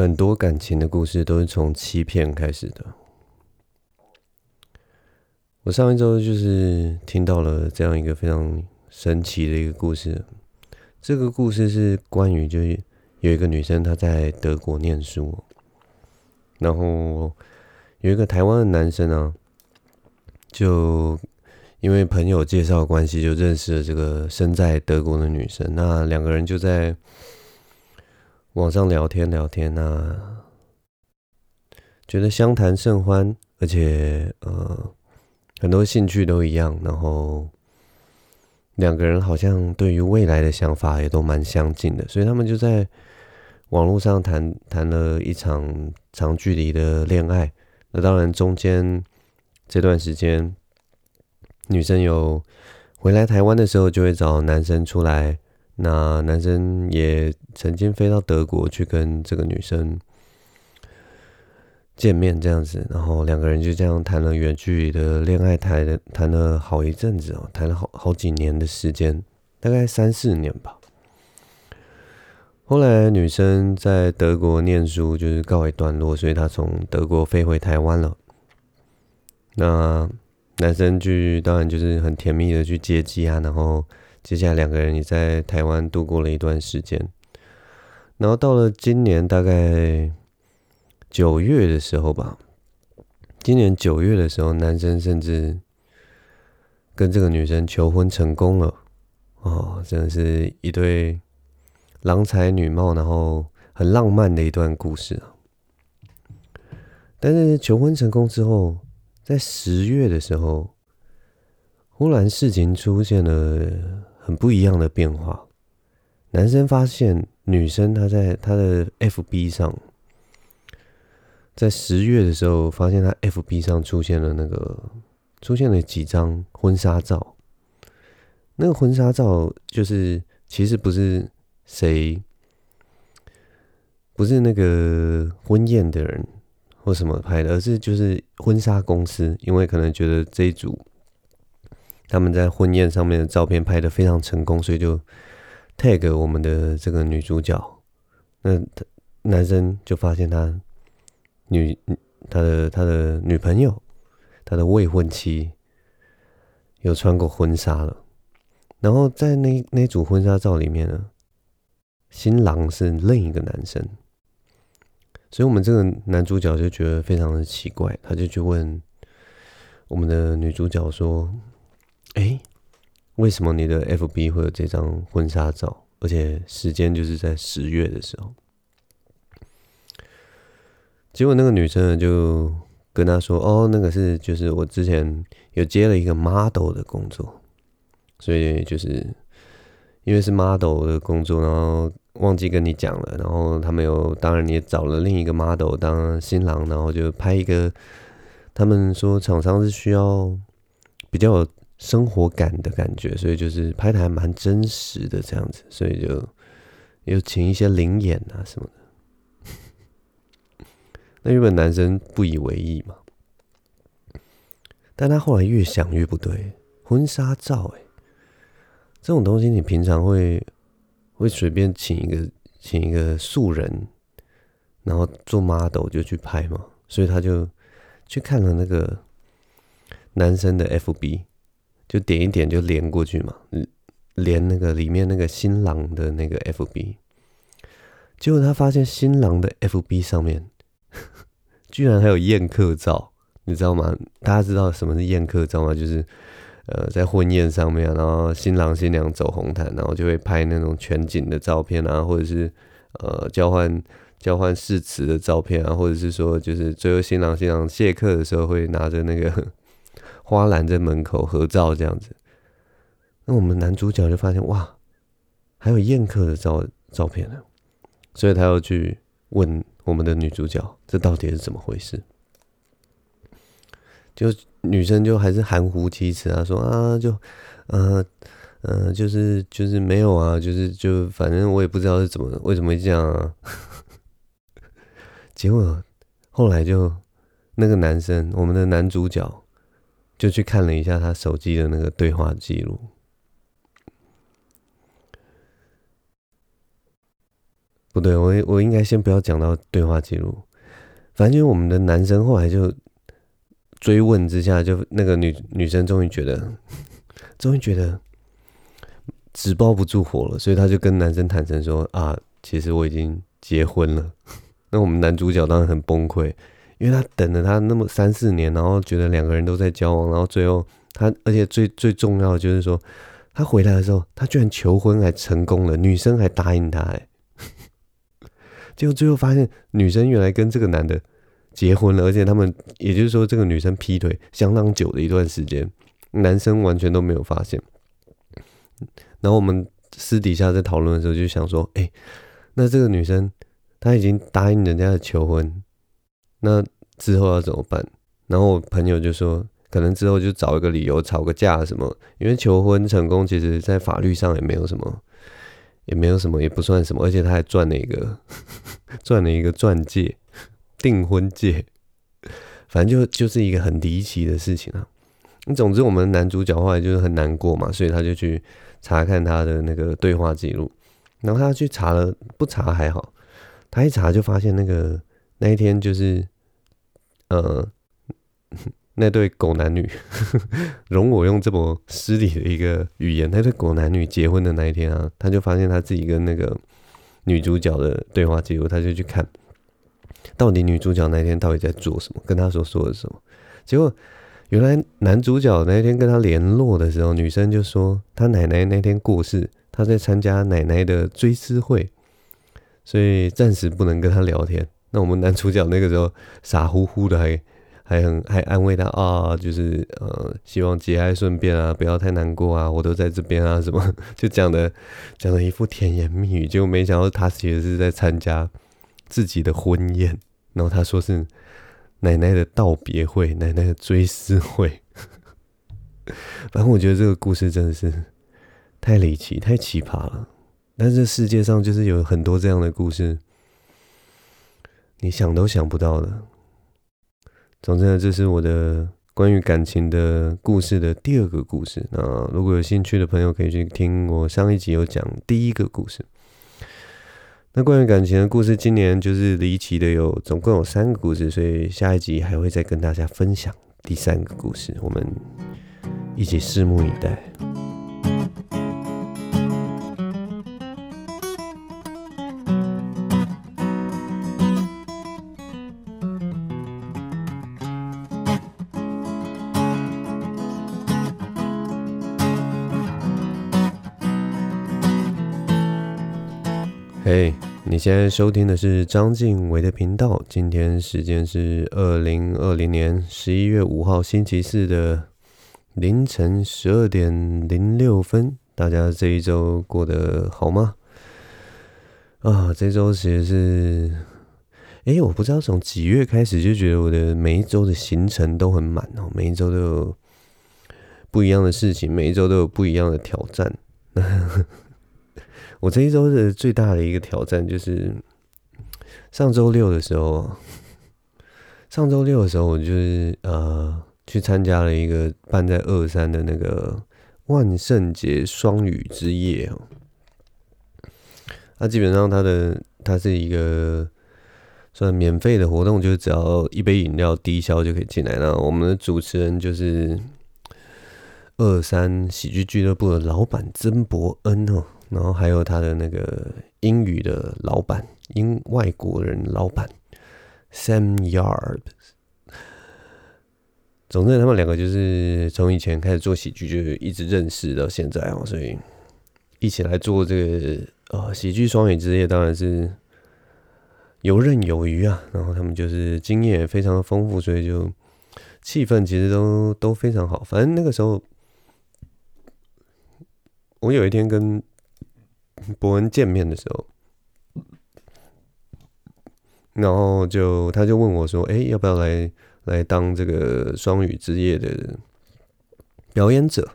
很多感情的故事都是从欺骗开始的。我上一周就是听到了这样一个非常神奇的一个故事。这个故事是关于，就是有一个女生她在德国念书，然后有一个台湾的男生啊，就因为朋友介绍关系，就认识了这个身在德国的女生。那两个人就在。网上聊天聊天啊，觉得相谈甚欢，而且呃很多兴趣都一样，然后两个人好像对于未来的想法也都蛮相近的，所以他们就在网络上谈谈了一场长距离的恋爱。那当然中间这段时间，女生有回来台湾的时候，就会找男生出来。那男生也曾经飞到德国去跟这个女生见面，这样子，然后两个人就这样谈了远距离的恋爱，谈了谈了好一阵子哦，谈了好好几年的时间，大概三四年吧。后来女生在德国念书就是告一段落，所以她从德国飞回台湾了。那男生去当然就是很甜蜜的去接机啊，然后。接下来两个人也在台湾度过了一段时间，然后到了今年大概九月的时候吧，今年九月的时候，男生甚至跟这个女生求婚成功了，哦，真的是一对郎才女貌，然后很浪漫的一段故事啊。但是求婚成功之后，在十月的时候，忽然事情出现了。很不一样的变化。男生发现女生她在她的 FB 上，在十月的时候发现她 FB 上出现了那个出现了几张婚纱照。那个婚纱照就是其实不是谁，不是那个婚宴的人或什么拍的，而是就是婚纱公司，因为可能觉得这一组。他们在婚宴上面的照片拍得非常成功，所以就 tag 我们的这个女主角。那男生就发现他女他的他的女朋友，他的未婚妻有穿过婚纱了。然后在那那组婚纱照里面呢，新郎是另一个男生。所以我们这个男主角就觉得非常的奇怪，他就去问我们的女主角说。哎，为什么你的 FB 会有这张婚纱照？而且时间就是在十月的时候。结果那个女生就跟他说：“哦，那个是就是我之前有接了一个 model 的工作，所以就是因为是 model 的工作，然后忘记跟你讲了。然后他们有当然也找了另一个 model 当新郎，然后就拍一个。他们说厂商是需要比较有。”生活感的感觉，所以就是拍的还蛮真实的这样子，所以就有请一些灵演啊什么的。那原本男生不以为意嘛，但他后来越想越不对，婚纱照哎，这种东西你平常会会随便请一个请一个素人，然后做 model 就去拍嘛，所以他就去看了那个男生的 FB。就点一点就连过去嘛，连那个里面那个新郎的那个 FB，结果他发现新郎的 FB 上面 居然还有宴客照，你知道吗？大家知道什么是宴客照吗？就是呃在婚宴上面，然后新郎新娘走红毯，然后就会拍那种全景的照片啊，或者是呃交换交换誓词的照片啊，或者是说就是最后新郎新娘谢客的时候会拿着那个。花篮在门口合照这样子，那我们男主角就发现哇，还有宴客的照照片呢，所以他要去问我们的女主角，这到底是怎么回事？就女生就还是含糊其辞啊，说啊，就呃呃，就是就是没有啊，就是就反正我也不知道是怎么为什么会这样啊。结果后来就那个男生，我们的男主角。就去看了一下他手机的那个对话记录，不对，我我应该先不要讲到对话记录。反正就是我们的男生后来就追问之下，就那个女女生终于觉得，终于觉得纸包不住火了，所以他就跟男生坦诚说：“啊，其实我已经结婚了。”那我们男主角当然很崩溃，因为他等了他那么三四年，然后觉得两个人都在交往，然后最后他，而且最最重要的就是说，他回来的时候，他居然求婚还成功了，女生还答应他，哎，结果最后发现女生原来跟这个男的结婚了，而且他们也就是说，这个女生劈腿相当久的一段时间，男生完全都没有发现。然后我们私底下在讨论的时候，就想说，哎，那这个女生。她已经答应人家的求婚，那之后要怎么办？然后我朋友就说，可能之后就找一个理由吵个架什么，因为求婚成功，其实在法律上也没有什么，也没有什么，也不算什么，而且他还赚了一个，赚了一个钻戒，订婚戒，反正就就是一个很离奇的事情啊。总之，我们男主角后来就是很难过嘛，所以他就去查看他的那个对话记录，然后他去查了，不查还好。他一查就发现，那个那一天就是，呃，那对狗男女，容我用这么失礼的一个语言，那对狗男女结婚的那一天啊，他就发现他自己跟那个女主角的对话记录，他就去看，到底女主角那天到底在做什么，跟他说说了什么。结果原来男主角那天跟他联络的时候，女生就说他奶奶那天过世，他在参加奶奶的追思会。所以暂时不能跟他聊天。那我们男主角那个时候傻乎乎的还，还很还安慰他啊，就是呃，希望节哀顺变啊，不要太难过啊，我都在这边啊，什么就讲的讲的一副甜言蜜语，结果没想到他其实是在参加自己的婚宴。然后他说是奶奶的道别会，奶奶的追思会。反正我觉得这个故事真的是太离奇、太奇葩了。但是世界上就是有很多这样的故事，你想都想不到的。总之呢，这是我的关于感情的故事的第二个故事。那如果有兴趣的朋友，可以去听我上一集有讲第一个故事。那关于感情的故事，今年就是离奇的有总共有三个故事，所以下一集还会再跟大家分享第三个故事。我们一起拭目以待。现在收听的是张敬伟的频道。今天时间是二零二零年十一月五号星期四的凌晨十二点零六分。大家这一周过得好吗？啊，这周其实是……哎，我不知道从几月开始就觉得我的每一周的行程都很满哦，每一周都有不一样的事情，每一周都有不一样的挑战。我这一周的最大的一个挑战就是上周六的时候，上周六的时候，我就是呃去参加了一个办在二三的那个万圣节双语之夜哦。它基本上它的它是一个算免费的活动，就是只要一杯饮料低消就可以进来。那我们的主持人就是二三喜剧俱乐部的老板曾伯恩哦。然后还有他的那个英语的老板，英外国人老板 Sam Yard。总之，他们两个就是从以前开始做喜剧，就一直认识到现在哦，所以一起来做这个呃喜剧双语之夜，当然是游刃有余啊。然后他们就是经验也非常的丰富，所以就气氛其实都都非常好。反正那个时候，我有一天跟伯恩见面的时候，然后就他就问我说：“哎，要不要来来当这个双语之夜的表演者？”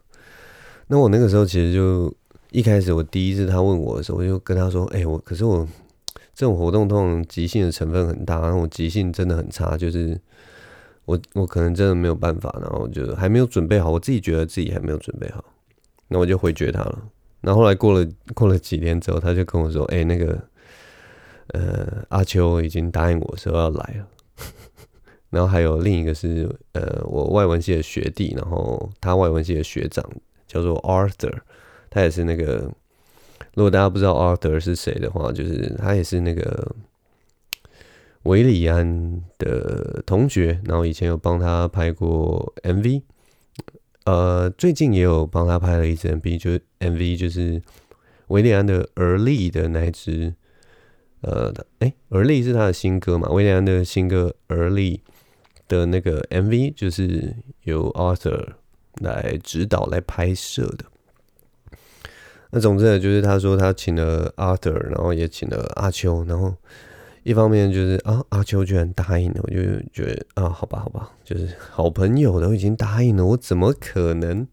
那我那个时候其实就一开始我第一次他问我的时候，我就跟他说：“哎，我可是我这种活动通常即兴的成分很大，然后我即兴真的很差，就是我我可能真的没有办法，然后就还没有准备好，我自己觉得自己还没有准备好，那我就回绝他了。”然后后来过了过了几天之后，他就跟我说：“哎、那个呃，阿秋已经答应我说要来了。然后还有另一个是呃，我外文系的学弟，然后他外文系的学长叫做 Arthur，他也是那个。如果大家不知道 Arthur 是谁的话，就是他也是那个韦礼安的同学，然后以前有帮他拍过 MV，呃，最近也有帮他拍了一支 MV，就是 MV 就是韦礼安的《而立》的那一支，呃，哎，《而立》是他的新歌嘛？韦礼安的新歌《而立》的那个 MV 就是由 Arthur 来指导来拍摄的。那总之呢，就是他说他请了 Arthur，然后也请了阿秋，然后一方面就是啊，阿秋居然答应了，我就觉得啊，好吧，好吧，就是好朋友都已经答应了，我怎么可能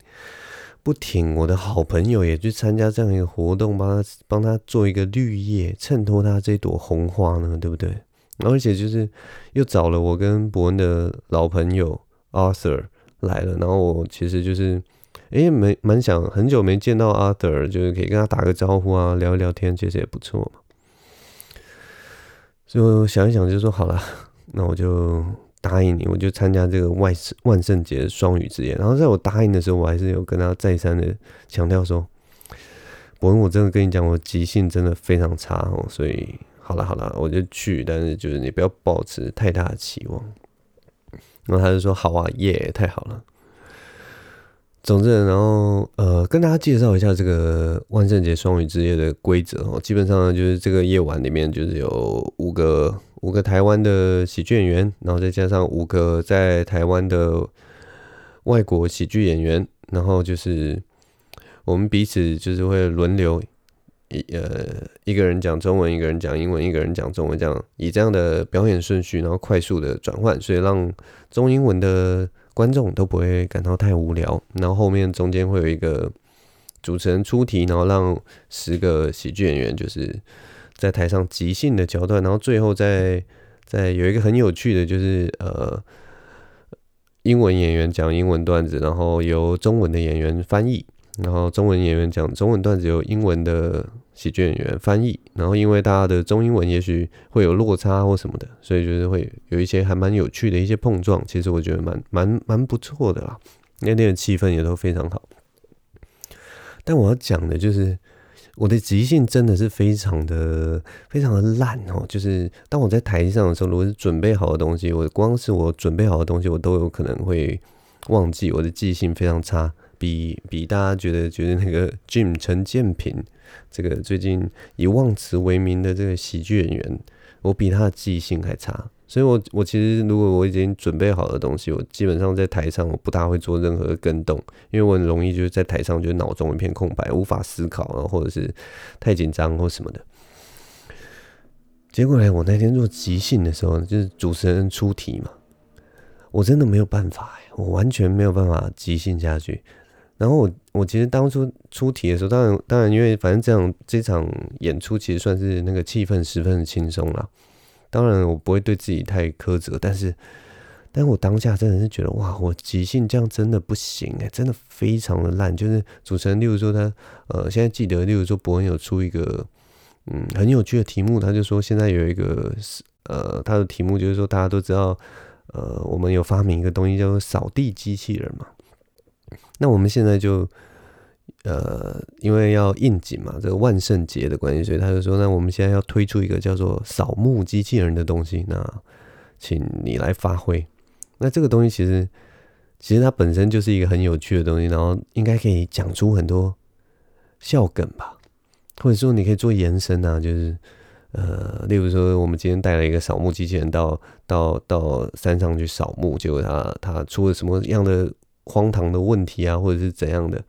不挺我的好朋友也去参加这样一个活动，帮他帮他做一个绿叶，衬托他这朵红花呢？对不对？而且就是又找了我跟博恩的老朋友 Arthur 来了，然后我其实就是。哎，没蛮想很久没见到 Arthur，就是可以跟他打个招呼啊，聊一聊天，其实也不错嘛。就想一想，就说好了，那我就答应你，我就参加这个万圣万圣节双语之夜。然后在我答应的时候，我还是有跟他再三的强调说，伯恩，我真的跟你讲，我即兴真的非常差哦。所以好了好了，我就去，但是就是你不要抱持太大的期望。然后他就说好啊，耶，太好了。总之，然后呃，跟大家介绍一下这个万圣节双语之夜的规则哦。基本上，就是这个夜晚里面就是有五个五个台湾的喜剧演员，然后再加上五个在台湾的外国喜剧演员，然后就是我们彼此就是会轮流一呃一个人讲中文，一个人讲英文，一个人讲中文，这样以这样的表演顺序，然后快速的转换，所以让中英文的。观众都不会感到太无聊，然后后面中间会有一个主持人出题，然后让十个喜剧演员就是在台上即兴的桥段，然后最后再再有一个很有趣的，就是呃英文演员讲英文段子，然后由中文的演员翻译，然后中文演员讲中文段子，由英文的。喜剧演员翻译，然后因为大家的中英文也许会有落差或什么的，所以就是会有一些还蛮有趣的一些碰撞。其实我觉得蛮蛮蛮不错的啦，那天的气氛也都非常好。但我要讲的就是我的即兴真的是非常的非常的烂哦。就是当我在台上的时候，如果是准备好的东西，我光是我准备好的东西，我都有可能会忘记。我的记性非常差，比比大家觉得觉得那个 Jim 陈建平。这个最近以忘词为名的这个喜剧演员，我比他的记性还差，所以我我其实如果我已经准备好的东西，我基本上在台上我不大会做任何的更动，因为我很容易就是在台上就脑中一片空白，无法思考，然后或者是太紧张或什么的。结果呢，我那天做即兴的时候，就是主持人出题嘛，我真的没有办法，我完全没有办法即兴下去。然后我我其实当初出题的时候，当然当然，因为反正这样这场演出其实算是那个气氛十分的轻松啦。当然我不会对自己太苛责，但是，但我当下真的是觉得哇，我即兴这样真的不行哎，真的非常的烂。就是主持人，例如说他呃，现在记得，例如说博恩有出一个嗯很有趣的题目，他就说现在有一个呃他的题目就是说大家都知道呃我们有发明一个东西叫做扫地机器人嘛。那我们现在就，呃，因为要应景嘛，这个万圣节的关系，所以他就说，那我们现在要推出一个叫做扫墓机器人的东西，那请你来发挥。那这个东西其实，其实它本身就是一个很有趣的东西，然后应该可以讲出很多笑梗吧，或者说你可以做延伸啊，就是呃，例如说我们今天带了一个扫墓机器人到到到山上去扫墓，结果他他出了什么样的荒唐的问题啊，或者是怎样的，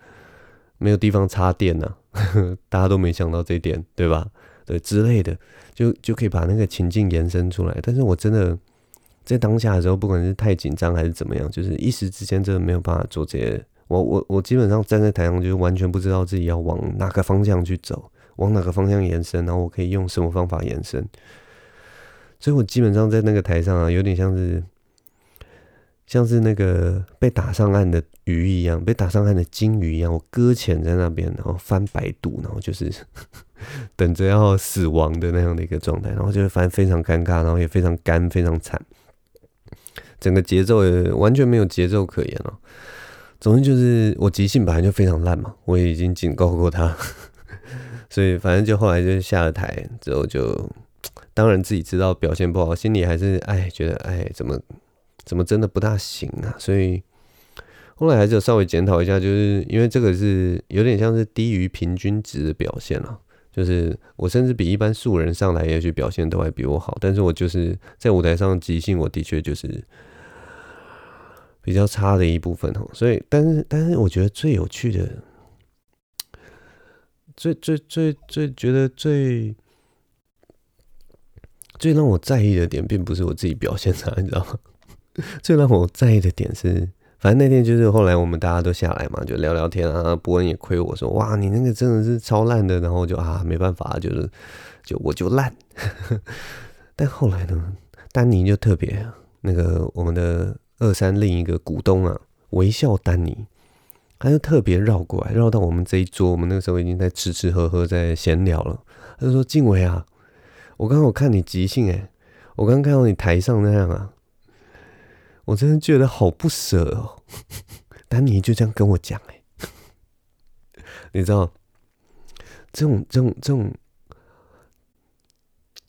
没有地方插电呢、啊？大家都没想到这点，对吧？对之类的，就就可以把那个情境延伸出来。但是我真的在当下的时候，不管是太紧张还是怎么样，就是一时之间真的没有办法做这些。我我我基本上站在台上，就是完全不知道自己要往哪个方向去走，往哪个方向延伸，然后我可以用什么方法延伸。所以我基本上在那个台上啊，有点像是。像是那个被打上岸的鱼一样，被打上岸的鲸鱼一样，我搁浅在那边，然后翻白肚，然后就是 等着要死亡的那样的一个状态，然后就是反正非常尴尬，然后也非常干，非常惨，整个节奏也完全没有节奏可言了。总之就是我即兴本来就非常烂嘛，我也已经警告过他，所以反正就后来就下了台之后就，当然自己知道表现不好，心里还是哎觉得哎怎么怎么真的不大行啊，所以。后来还是有稍微检讨一下，就是因为这个是有点像是低于平均值的表现了。就是我甚至比一般素人上来，也许表现都还比我好，但是我就是在舞台上即兴，我的确就是比较差的一部分哦。所以，但是，但是我觉得最有趣的，最最最最觉得最最让我在意的点，并不是我自己表现差，你知道吗？最让我在意的点是。反正那天就是后来我们大家都下来嘛，就聊聊天啊。博恩也亏我说，哇，你那个真的是超烂的。然后就啊，没办法，就是就我就烂。但后来呢，丹尼就特别那个我们的二三另一个股东啊，微笑丹尼，他就特别绕过来，绕到我们这一桌。我们那个时候已经在吃吃喝喝，在闲聊了。他就说：“静伟啊，我刚刚我看你即兴诶，我刚看到你台上那样啊。”我真的觉得好不舍哦，丹尼就这样跟我讲哎，你知道，这种这种这种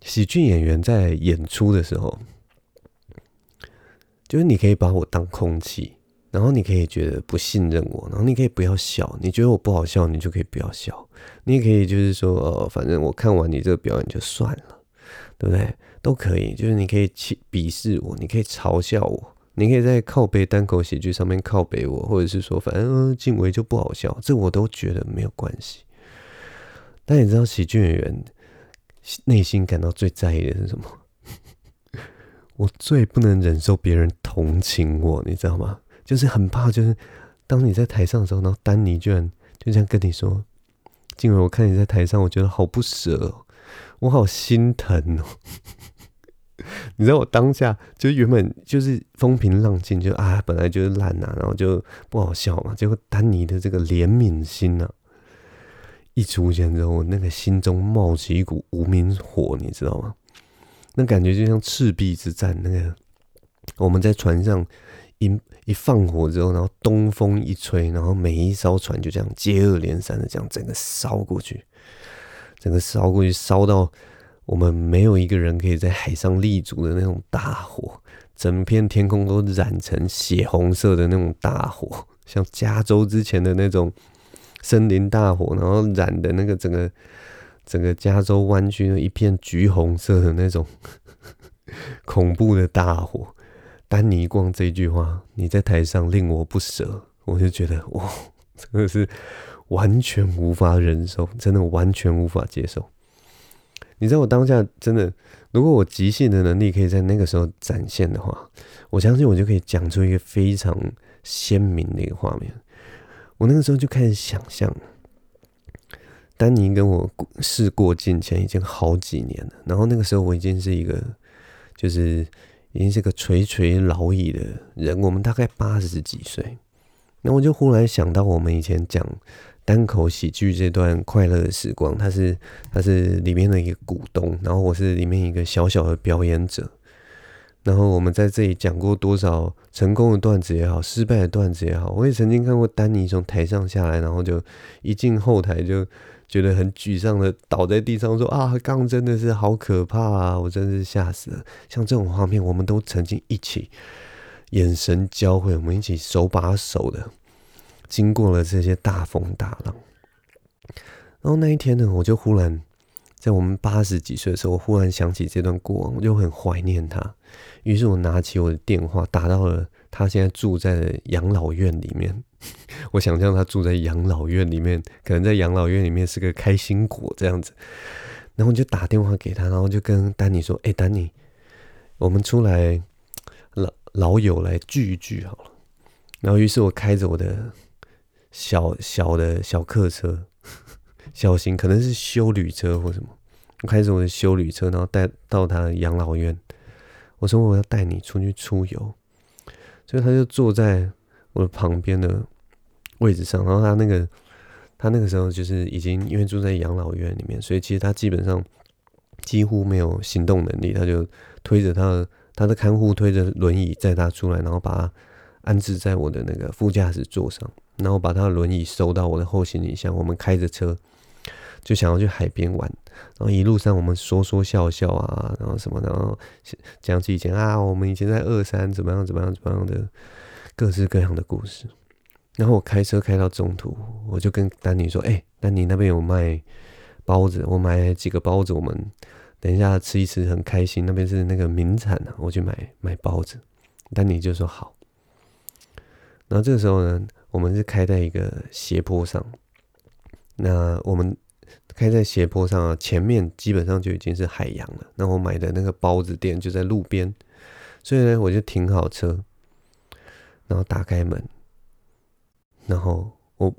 喜剧演员在演出的时候，就是你可以把我当空气，然后你可以觉得不信任我，然后你可以不要笑，你觉得我不好笑，你就可以不要笑，你也可以就是说呃，反正我看完你这个表演就算了，对不对？都可以，就是你可以去鄙视我，你可以嘲笑我。你可以在靠北单口喜剧上面靠北我，或者是说，反正静伟就不好笑，这我都觉得没有关系。但你知道喜剧演员内心感到最在意的是什么？我最不能忍受别人同情我，你知道吗？就是很怕，就是当你在台上的时候，然后丹尼居然就这样跟你说：“静伟，我看你在台上，我觉得好不舍，我好心疼哦。” 你知道我当下就原本就是风平浪静，就啊本来就是烂呐，然后就不好笑嘛。结果丹尼的这个怜悯心呐、啊，一出现之后，那个心中冒起一股无名火，你知道吗？那感觉就像赤壁之战，那个我们在船上一一放火之后，然后东风一吹，然后每一艘船就这样接二连三的这样整个烧过去，整个烧过去，烧到。我们没有一个人可以在海上立足的那种大火，整片天空都染成血红色的那种大火，像加州之前的那种森林大火，然后染的那个整个整个加州湾区一片橘红色的那种 恐怖的大火。丹尼光这句话，你在台上令我不舍，我就觉得哇，真的是完全无法忍受，真的完全无法接受。你知道我当下真的，如果我即兴的能力可以在那个时候展现的话，我相信我就可以讲出一个非常鲜明的一个画面。我那个时候就开始想象，丹尼跟我事过境迁已经好几年了，然后那个时候我已经是一个，就是已经是个垂垂老矣的人，我们大概八十几岁，那我就忽然想到我们以前讲。单口喜剧这段快乐的时光，他是他是里面的一个股东，然后我是里面一个小小的表演者。然后我们在这里讲过多少成功的段子也好，失败的段子也好，我也曾经看过丹尼从台上下来，然后就一进后台就觉得很沮丧的倒在地上说啊，刚真的是好可怕啊，我真是吓死了。像这种画面，我们都曾经一起眼神交汇，我们一起手把手的。经过了这些大风大浪，然后那一天呢，我就忽然在我们八十几岁的时候，我忽然想起这段过往，我就很怀念他。于是我拿起我的电话，打到了他现在住在的养老院里面。我想象他住在养老院里面，可能在养老院里面是个开心果这样子。然后我就打电话给他，然后就跟丹尼说：“哎，丹尼，我们出来老老友来聚一聚好了。”然后于是我开着我的。小小的小客车，小型可能是休旅车或什么。我开着我的休旅车，然后带到他养老院。我说我要带你出去出游，所以他就坐在我的旁边的位置上。然后他那个他那个时候就是已经因为住在养老院里面，所以其实他基本上几乎没有行动能力。他就推着他的他的看护推着轮椅载他出来，然后把他安置在我的那个副驾驶座上，然后把他的轮椅收到我的后行李箱。我们开着车就想要去海边玩，然后一路上我们说说笑笑啊，然后什么，然后讲起以前啊，我们以前在二三怎么样怎么样怎么样的各式各样的故事。然后我开车开到中途，我就跟丹尼说：“哎、丹尼那边有卖包子，我买几个包子，我们等一下吃一吃，很开心。那边是那个名产啊，我去买买包子。”丹尼就说：“好。”然后这个时候呢，我们是开在一个斜坡上。那我们开在斜坡上啊，前面基本上就已经是海洋了。那我买的那个包子店就在路边，所以呢，我就停好车，然后打开门。然后我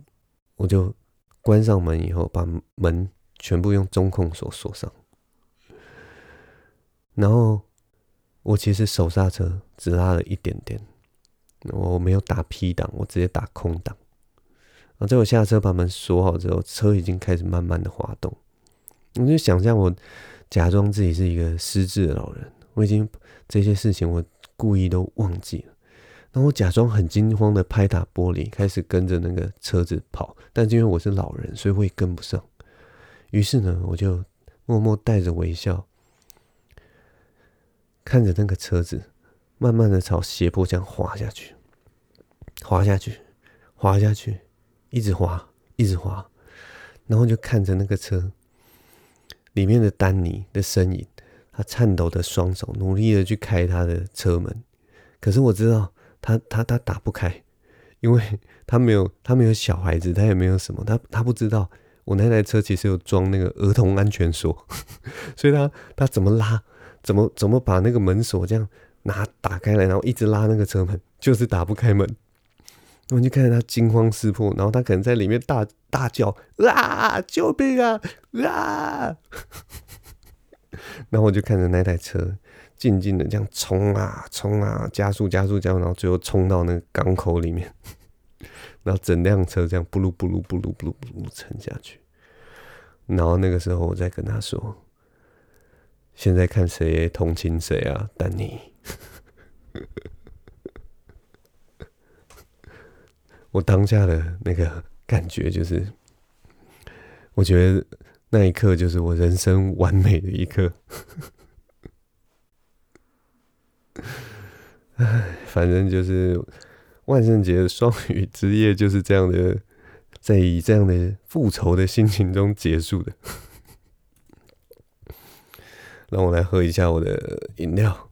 我就关上门以后，把门全部用中控锁锁上。然后我其实手刹车只拉了一点点，我没有打 P 档，我直接打空档。然后在我下车把门锁好之后，车已经开始慢慢的滑动。我就想象我假装自己是一个失智的老人，我已经这些事情我故意都忘记了。然后我假装很惊慌的拍打玻璃，开始跟着那个车子跑，但是因为我是老人，所以我也跟不上。于是呢，我就默默带着微笑，看着那个车子慢慢的朝斜坡这样滑下去，滑下去，滑下去，一直滑，一直滑，然后就看着那个车里面的丹尼的身影，他颤抖的双手努力的去开他的车门，可是我知道。他他他打不开，因为他没有他没有小孩子，他也没有什么，他他不知道我那台车其实有装那个儿童安全锁，所以他他怎么拉，怎么怎么把那个门锁这样拿打开来，然后一直拉那个车门，就是打不开门。我就看着他惊慌失措，然后他可能在里面大大叫啊，救命啊啊！然后我就看着那台车。静静的这样冲啊冲啊，加速加速加速，然后最后冲到那个港口里面，然后整辆车这样布鲁布鲁布鲁布鲁布鲁沉下去。然后那个时候我再跟他说：“现在看谁同情谁啊，丹尼。”我当下的那个感觉就是，我觉得那一刻就是我人生完美的一刻。唉，反正就是万圣节双语之夜就是这样的，在以这样的复仇的心情中结束的。让我来喝一下我的饮料。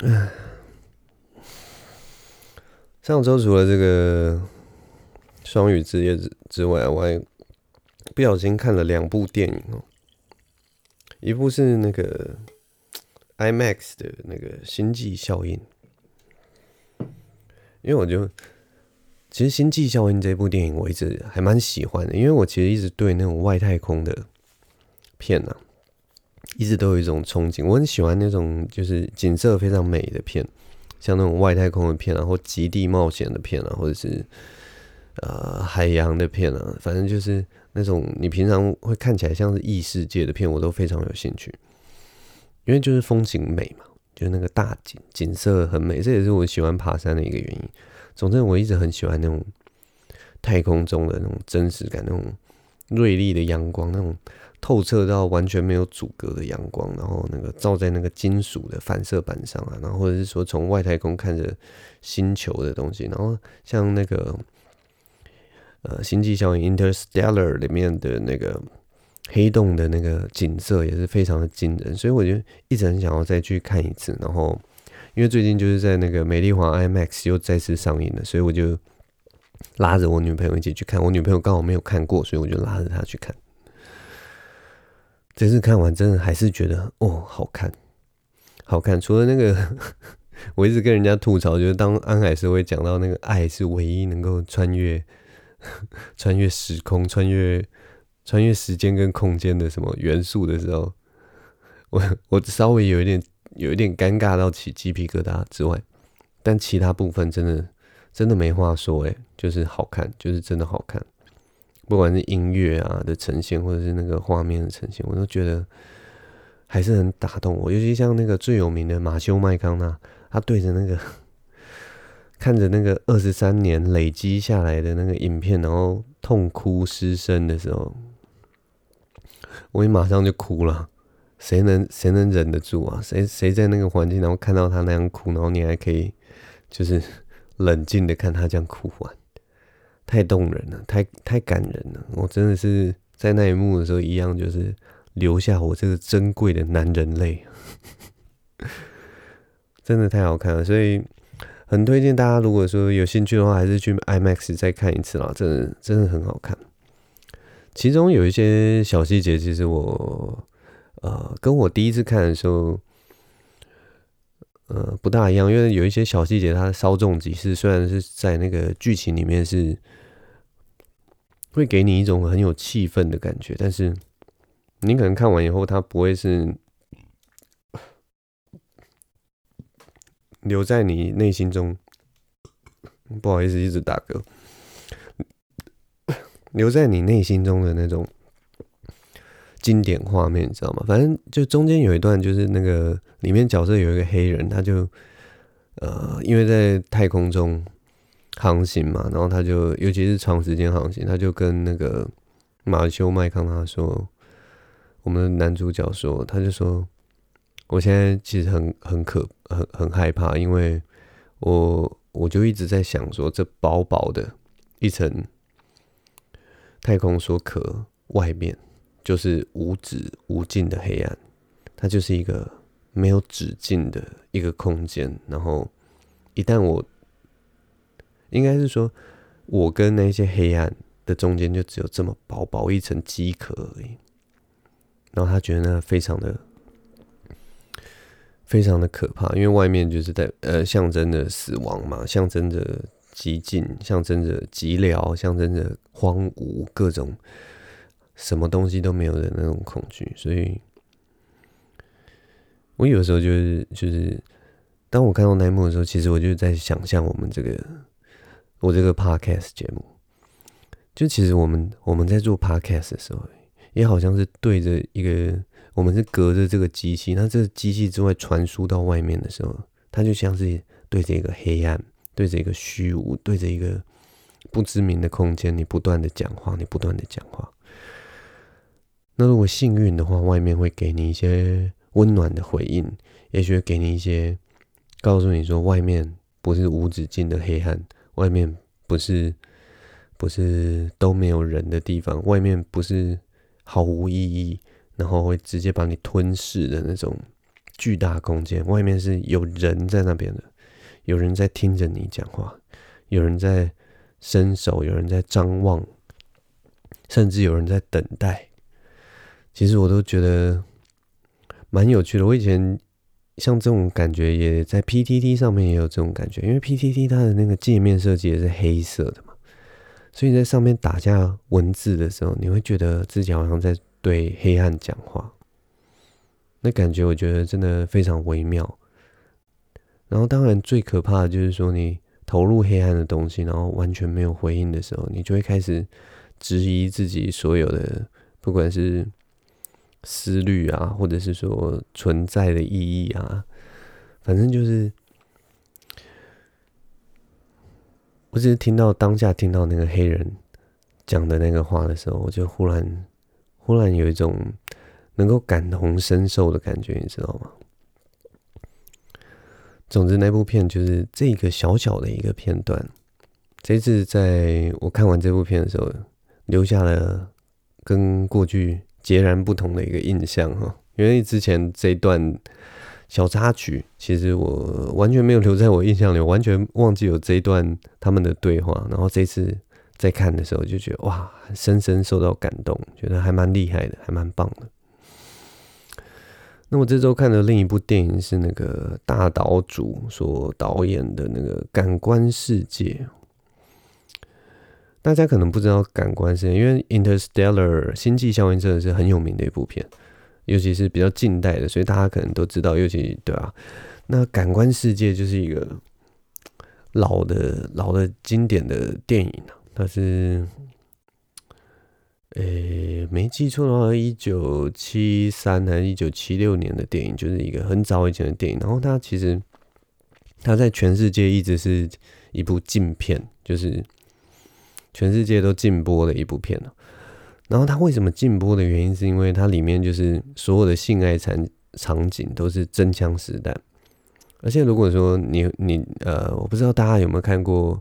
唉，上周除了这个。双语之夜之之外，我还不小心看了两部电影哦。一部是那个 IMAX 的那个《星际效应》，因为我就其实《星际效应》这部电影我一直还蛮喜欢的，因为我其实一直对那种外太空的片啊，一直都有一种憧憬。我很喜欢那种就是景色非常美的片，像那种外太空的片啊，或极地冒险的片啊，或者是。呃，海洋的片啊，反正就是那种你平常会看起来像是异世界的片，我都非常有兴趣，因为就是风景美嘛，就是那个大景景色很美，这也是我喜欢爬山的一个原因。总之，我一直很喜欢那种太空中的那种真实感，那种锐利的阳光，那种透彻到完全没有阻隔的阳光，然后那个照在那个金属的反射板上啊，然后或者是说从外太空看着星球的东西，然后像那个。呃，《星际效应》（Interstellar） 里面的那个黑洞的那个景色也是非常的惊人，所以我就一直很想要再去看一次。然后，因为最近就是在那个美丽华 IMAX 又再次上映了，所以我就拉着我女朋友一起去看。我女朋友刚好没有看过，所以我就拉着她去看。这次看完，真的还是觉得哦，好看，好看。除了那个，我一直跟人家吐槽，就是当安海瑟薇讲到那个爱是唯一能够穿越。穿越时空、穿越穿越时间跟空间的什么元素的时候，我我稍微有一点有一点尴尬到起鸡皮疙瘩之外，但其他部分真的真的没话说诶，就是好看，就是真的好看。不管是音乐啊的呈现，或者是那个画面的呈现，我都觉得还是很打动我。尤其像那个最有名的马修麦康纳，他对着那个 看着那个二十三年累积下来的那个影片，然后痛哭失声的时候，我也马上就哭了。谁能谁能忍得住啊？谁谁在那个环境，然后看到他那样哭，然后你还可以就是冷静的看他这样哭完？太动人了，太太感人了！我真的是在那一幕的时候，一样就是留下我这个珍贵的男人泪，真的太好看了。所以很推荐大家，如果说有兴趣的话，还是去 IMAX 再看一次啦。真的真的很好看。其中有一些小细节，其实我呃跟我第一次看的时候。呃，不大一样，因为有一些小细节它稍纵即逝，虽然是在那个剧情里面是会给你一种很有气氛的感觉，但是你可能看完以后，它不会是留在你内心中。不好意思，一直打嗝，留在你内心中的那种。经典画面，你知道吗？反正就中间有一段，就是那个里面角色有一个黑人，他就呃，因为在太空中航行嘛，然后他就尤其是长时间航行，他就跟那个马修麦康纳说，我们的男主角说，他就说，我现在其实很很可很很害怕，因为我我就一直在想说，这薄薄的一层太空梭壳外面。就是无止无尽的黑暗，它就是一个没有止境的一个空间。然后，一旦我，应该是说，我跟那些黑暗的中间就只有这么薄薄一层饥渴而已。然后他觉得那非常的、非常的可怕，因为外面就是在呃象征着死亡嘛，象征着寂静，象征着寂寥，象征着荒芜，各种。什么东西都没有的那种恐惧，所以，我有时候就是就是，当我看到那一幕的时候，其实我就在想象我们这个我这个 podcast 节目，就其实我们我们在做 podcast 的时候，也好像是对着一个，我们是隔着这个机器，那这个机器之外传输到外面的时候，它就像是对着一个黑暗，对着一个虚无，对着一个不知名的空间，你不断的讲话，你不断的讲话。那如果幸运的话，外面会给你一些温暖的回应，也许会给你一些告诉你说，外面不是无止境的黑暗，外面不是不是都没有人的地方，外面不是毫无意义，然后会直接把你吞噬的那种巨大空间，外面是有人在那边的，有人在听着你讲话，有人在伸手，有人在张望，甚至有人在等待。其实我都觉得蛮有趣的。我以前像这种感觉，也在 PTT 上面也有这种感觉，因为 PTT 它的那个界面设计也是黑色的嘛，所以在上面打下文字的时候，你会觉得自己好像在对黑暗讲话，那感觉我觉得真的非常微妙。然后当然最可怕的就是说，你投入黑暗的东西，然后完全没有回应的时候，你就会开始质疑自己所有的，不管是。思虑啊，或者是说存在的意义啊，反正就是，我只是听到当下听到那个黑人讲的那个话的时候，我就忽然忽然有一种能够感同身受的感觉，你知道吗？总之，那部片就是这个小小的一个片段。这次在我看完这部片的时候，留下了跟过去。截然不同的一个印象哈，因为之前这一段小插曲，其实我完全没有留在我印象里，我完全忘记有这一段他们的对话。然后这次在看的时候，就觉得哇，深深受到感动，觉得还蛮厉害的，还蛮棒的。那我这周看的另一部电影是那个大岛主所导演的那个《感官世界》。大家可能不知道感官世界，因为《Interstellar》星际效应真的是很有名的一部片。尤其是比较近代的，所以大家可能都知道，尤其对啊，那感官世界就是一个老的老的经典的电影，它是。诶、没记错的话，一九七三还是一九七六年的电影，就是一个很早以前的电影。然后它其实，它在全世界一直是一部禁片，就是全世界都禁播的一部片。然后它为什么禁播的原因，是因为它里面就是所有的性爱场场景都是真枪实弹。而且如果说你你呃，我不知道大家有没有看过。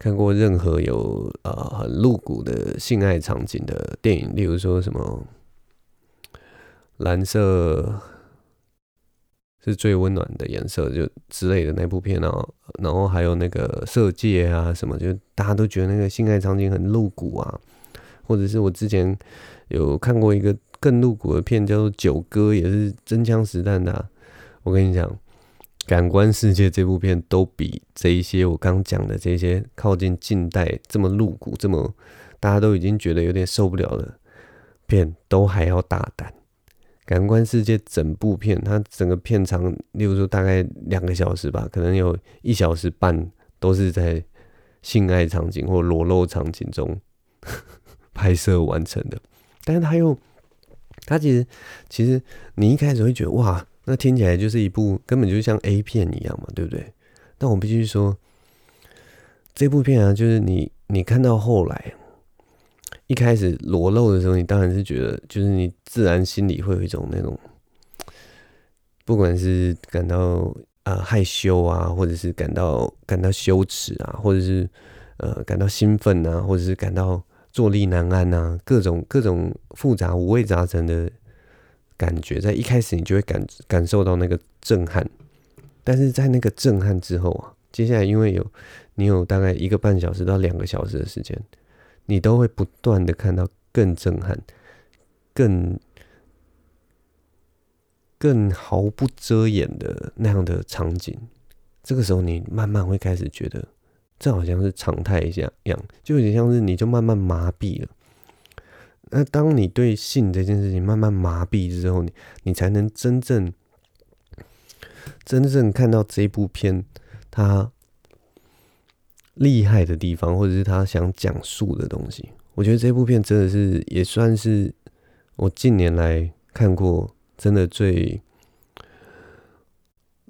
看过任何有呃很露骨的性爱场景的电影，例如说什么蓝色是最温暖的颜色，就之类的那部片啊，然后还有那个色戒啊什么，就大家都觉得那个性爱场景很露骨啊，或者是我之前有看过一个更露骨的片，叫做《九哥》，也是真枪实弹的。我跟你讲。感官世界这部片都比这一些我刚讲的这些靠近近代这么露骨、这么大家都已经觉得有点受不了的片都还要大胆。感官世界整部片，它整个片长，例如说大概两个小时吧，可能有一小时半都是在性爱场景或裸露场景中 拍摄完成的。但是它又，它其实其实你一开始会觉得哇。那听起来就是一部根本就像 A 片一样嘛，对不对？但我必须说，这部片啊，就是你你看到后来，一开始裸露的时候，你当然是觉得，就是你自然心里会有一种那种，不管是感到、呃、害羞啊，或者是感到感到羞耻啊，或者是呃感到兴奋啊，或者是感到坐立难安啊，各种各种复杂五味杂陈的。感觉在一开始你就会感感受到那个震撼，但是在那个震撼之后啊，接下来因为有你有大概一个半小时到两个小时的时间，你都会不断的看到更震撼、更更毫不遮掩的那样的场景。这个时候你慢慢会开始觉得，这好像是常态一样，就有点像是你就慢慢麻痹了。那当你对性这件事情慢慢麻痹之后，你你才能真正真正看到这部片它厉害的地方，或者是他想讲述的东西。我觉得这部片真的是也算是我近年来看过真的最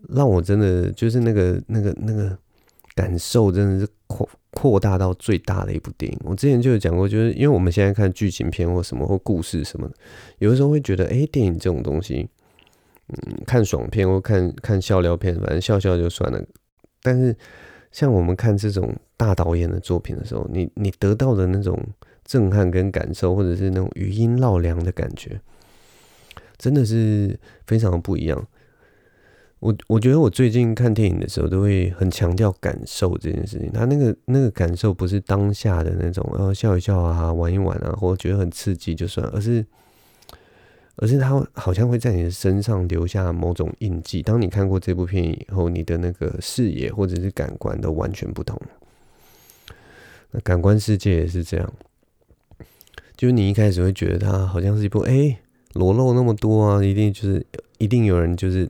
让我真的就是那个那个那个感受真的是扩。扩大到最大的一部电影，我之前就有讲过，就是因为我们现在看剧情片或什么或故事什么，有的时候会觉得，哎、电影这种东西，嗯，看爽片或看看笑料片，反正笑笑就算了。但是像我们看这种大导演的作品的时候，你你得到的那种震撼跟感受，或者是那种余音绕梁的感觉，真的是非常的不一样。我我觉得我最近看电影的时候，都会很强调感受这件事情。他那个那个感受不是当下的那种，然后笑一笑啊，玩一玩啊，或者觉得很刺激就算，而是而是他好像会在你的身上留下某种印记。当你看过这部片以后，你的那个视野或者是感官都完全不同。那感官世界也是这样，就是你一开始会觉得它好像是一部，哎，裸露那么多啊，一定就是一定有人就是。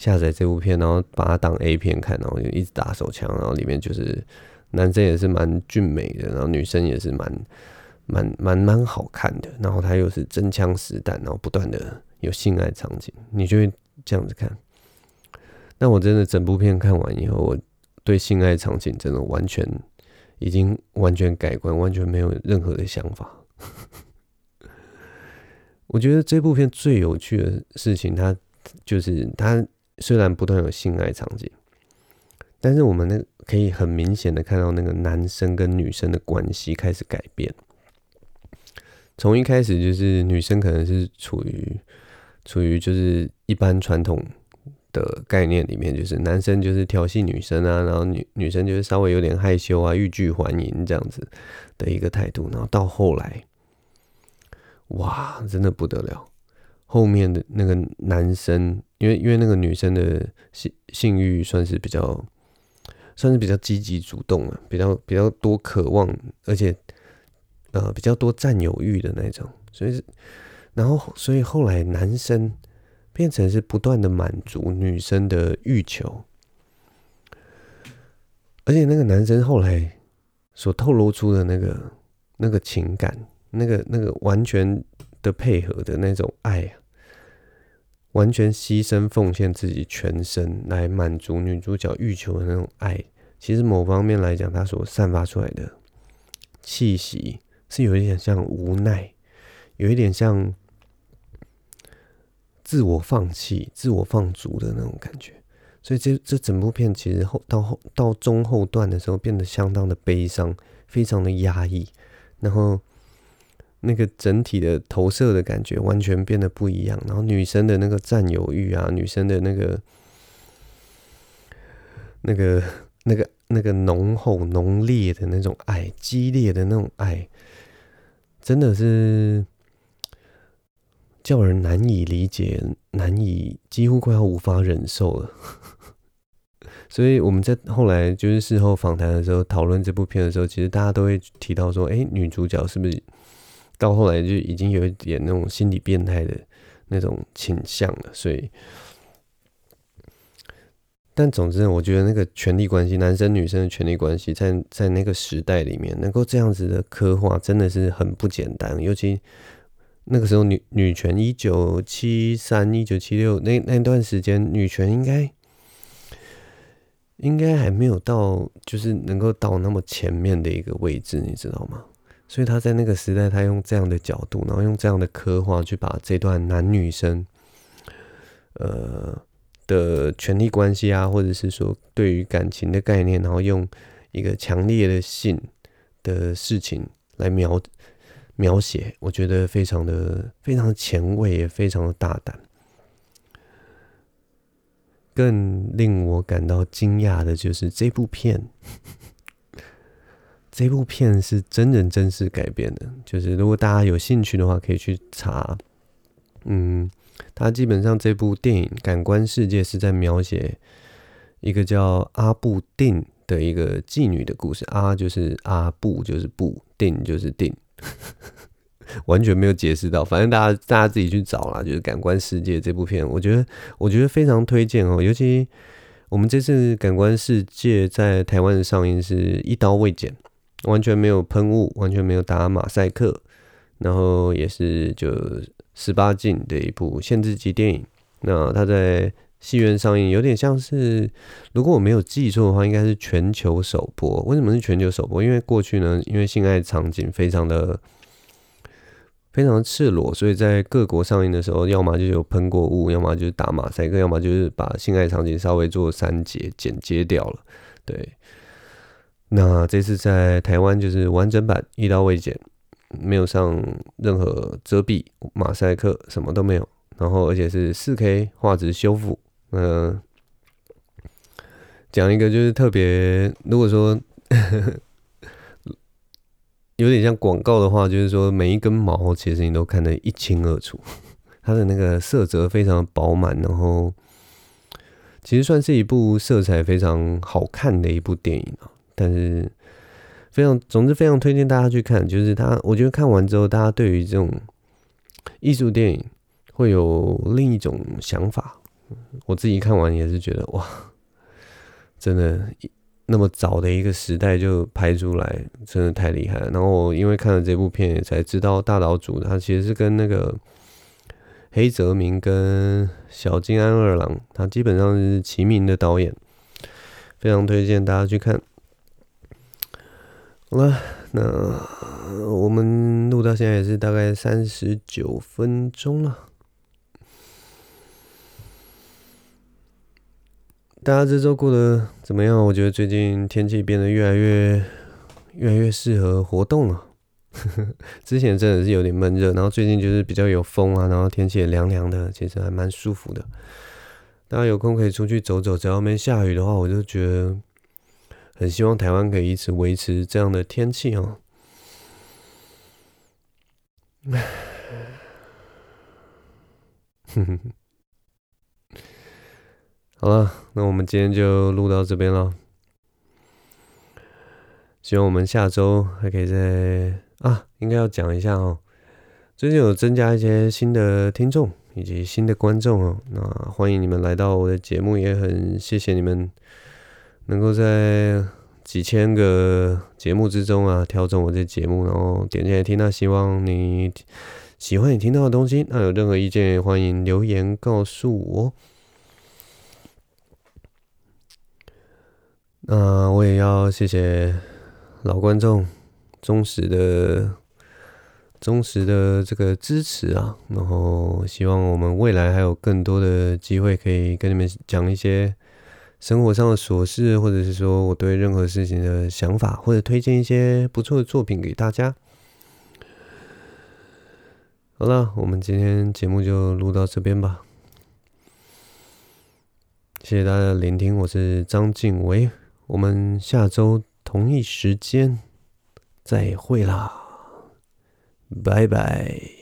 下载这部片，然后把它当 A 片看，然后就一直打手枪，然后里面就是男生也是蛮俊美的，然后女生也是蛮蛮蛮蛮好看的，然后他又是真枪实弹，然后不断的有性爱场景，你就会这样子看。那我真的整部片看完以后，我对性爱场景真的完全已经完全改观，完全没有任何的想法。我觉得这部片最有趣的事情，它就是它。虽然不断有性爱场景，但是我们那可以很明显的看到那个男生跟女生的关系开始改变。从一开始就是女生可能是处于处于就是一般传统的概念里面，就是男生就是调戏女生啊，然后女女生就是稍微有点害羞啊，欲拒还迎这样子的一个态度，然后到后来，哇，真的不得了。后面的那个男生，因为因为那个女生的性性欲算是比较，算是比较积极主动了，比较比较多渴望，而且呃比较多占有欲的那种，所以然后所以后来男生变成是不断的满足女生的欲求，而且那个男生后来所透露出的那个那个情感，那个那个完全的配合的那种爱啊。完全牺牲奉献自己全身来满足女主角欲求的那种爱，其实某方面来讲，他所散发出来的气息是有一点像无奈，有一点像自我放弃、自我放逐的那种感觉。所以这这整部片其实后到后到中后段的时候，变得相当的悲伤，非常的压抑，然后。那个整体的投射的感觉完全变得不一样，然后女生的那个占有欲啊，女生的那个、那个、那个、那个浓厚、浓烈的那种爱，激烈的那种爱，真的是叫人难以理解，难以几乎快要无法忍受了。所以我们在后来就是事后访谈的时候，讨论这部片的时候，其实大家都会提到说：“哎，女主角是不是？”到后来就已经有一点那种心理变态的那种倾向了，所以，但总之，我觉得那个权力关系，男生女生的权力关系，在在那个时代里面，能够这样子的刻画，真的是很不简单。尤其那个时候女，女权一九七三、一九七六那那段时间，女权应该应该还没有到，就是能够到那么前面的一个位置，你知道吗？所以他在那个时代，他用这样的角度，然后用这样的刻画，去把这段男女生，呃的权力关系啊，或者是说对于感情的概念，然后用一个强烈的性的事情来描描写，我觉得非常的非常的前卫，也非常的大胆。更令我感到惊讶的就是这部片。这部片是真人真事改编的，就是如果大家有兴趣的话，可以去查。嗯，他基本上这部电影《感官世界》是在描写一个叫阿布定的一个妓女的故事。阿就是阿布，就是布，定就是定，完全没有解释到。反正大家大家自己去找啦。就是《感官世界》这部片，我觉得我觉得非常推荐。哦。尤其我们这次《感官世界》在台湾的上映是一刀未剪。完全没有喷雾，完全没有打马赛克，然后也是就十八禁的一部限制级电影。那它在戏院上映，有点像是，如果我没有记错的话，应该是全球首播。为什么是全球首播？因为过去呢，因为性爱场景非常的非常的赤裸，所以在各国上映的时候，要么就有喷过雾，要么就是打马赛克，要么就是把性爱场景稍微做删节剪接掉了，对。那这次在台湾就是完整版，一刀未剪，没有上任何遮蔽、马赛克，什么都没有。然后而且是四 K 画质修复。嗯，讲一个就是特别，如果说 有点像广告的话，就是说每一根毛其实你都看得一清二楚，它的那个色泽非常饱满，然后其实算是一部色彩非常好看的一部电影啊。但是非常，总之非常推荐大家去看。就是他，我觉得看完之后，大家对于这种艺术电影会有另一种想法。我自己看完也是觉得哇，真的那么早的一个时代就拍出来，真的太厉害了。然后我因为看了这部片，也才知道大岛主他其实是跟那个黑泽明跟小津安二郎，他基本上是齐名的导演，非常推荐大家去看。好了，那我们录到现在也是大概三十九分钟了。大家这周过得怎么样？我觉得最近天气变得越来越、越来越适合活动了。之前真的是有点闷热，然后最近就是比较有风啊，然后天气也凉凉的，其实还蛮舒服的。大家有空可以出去走走，只要没下雨的话，我就觉得。很希望台湾可以一直维持这样的天气哦。好了，那我们今天就录到这边了。希望我们下周还可以再啊，应该要讲一下哦。最近有增加一些新的听众以及新的观众哦，那欢迎你们来到我的节目，也很谢谢你们能够在几千个节目之中啊挑中我这节目，然后点进来听。那希望你喜欢你听到的东西，那有任何意见也欢迎留言告诉我。那我也要谢谢老观众忠实的。忠实的这个支持啊，然后希望我们未来还有更多的机会可以跟你们讲一些生活上的琐事，或者是说我对任何事情的想法，或者推荐一些不错的作品给大家。好了，我们今天节目就录到这边吧，谢谢大家的聆听，我是张晋唯，我们下周同一时间再会啦。拜拜。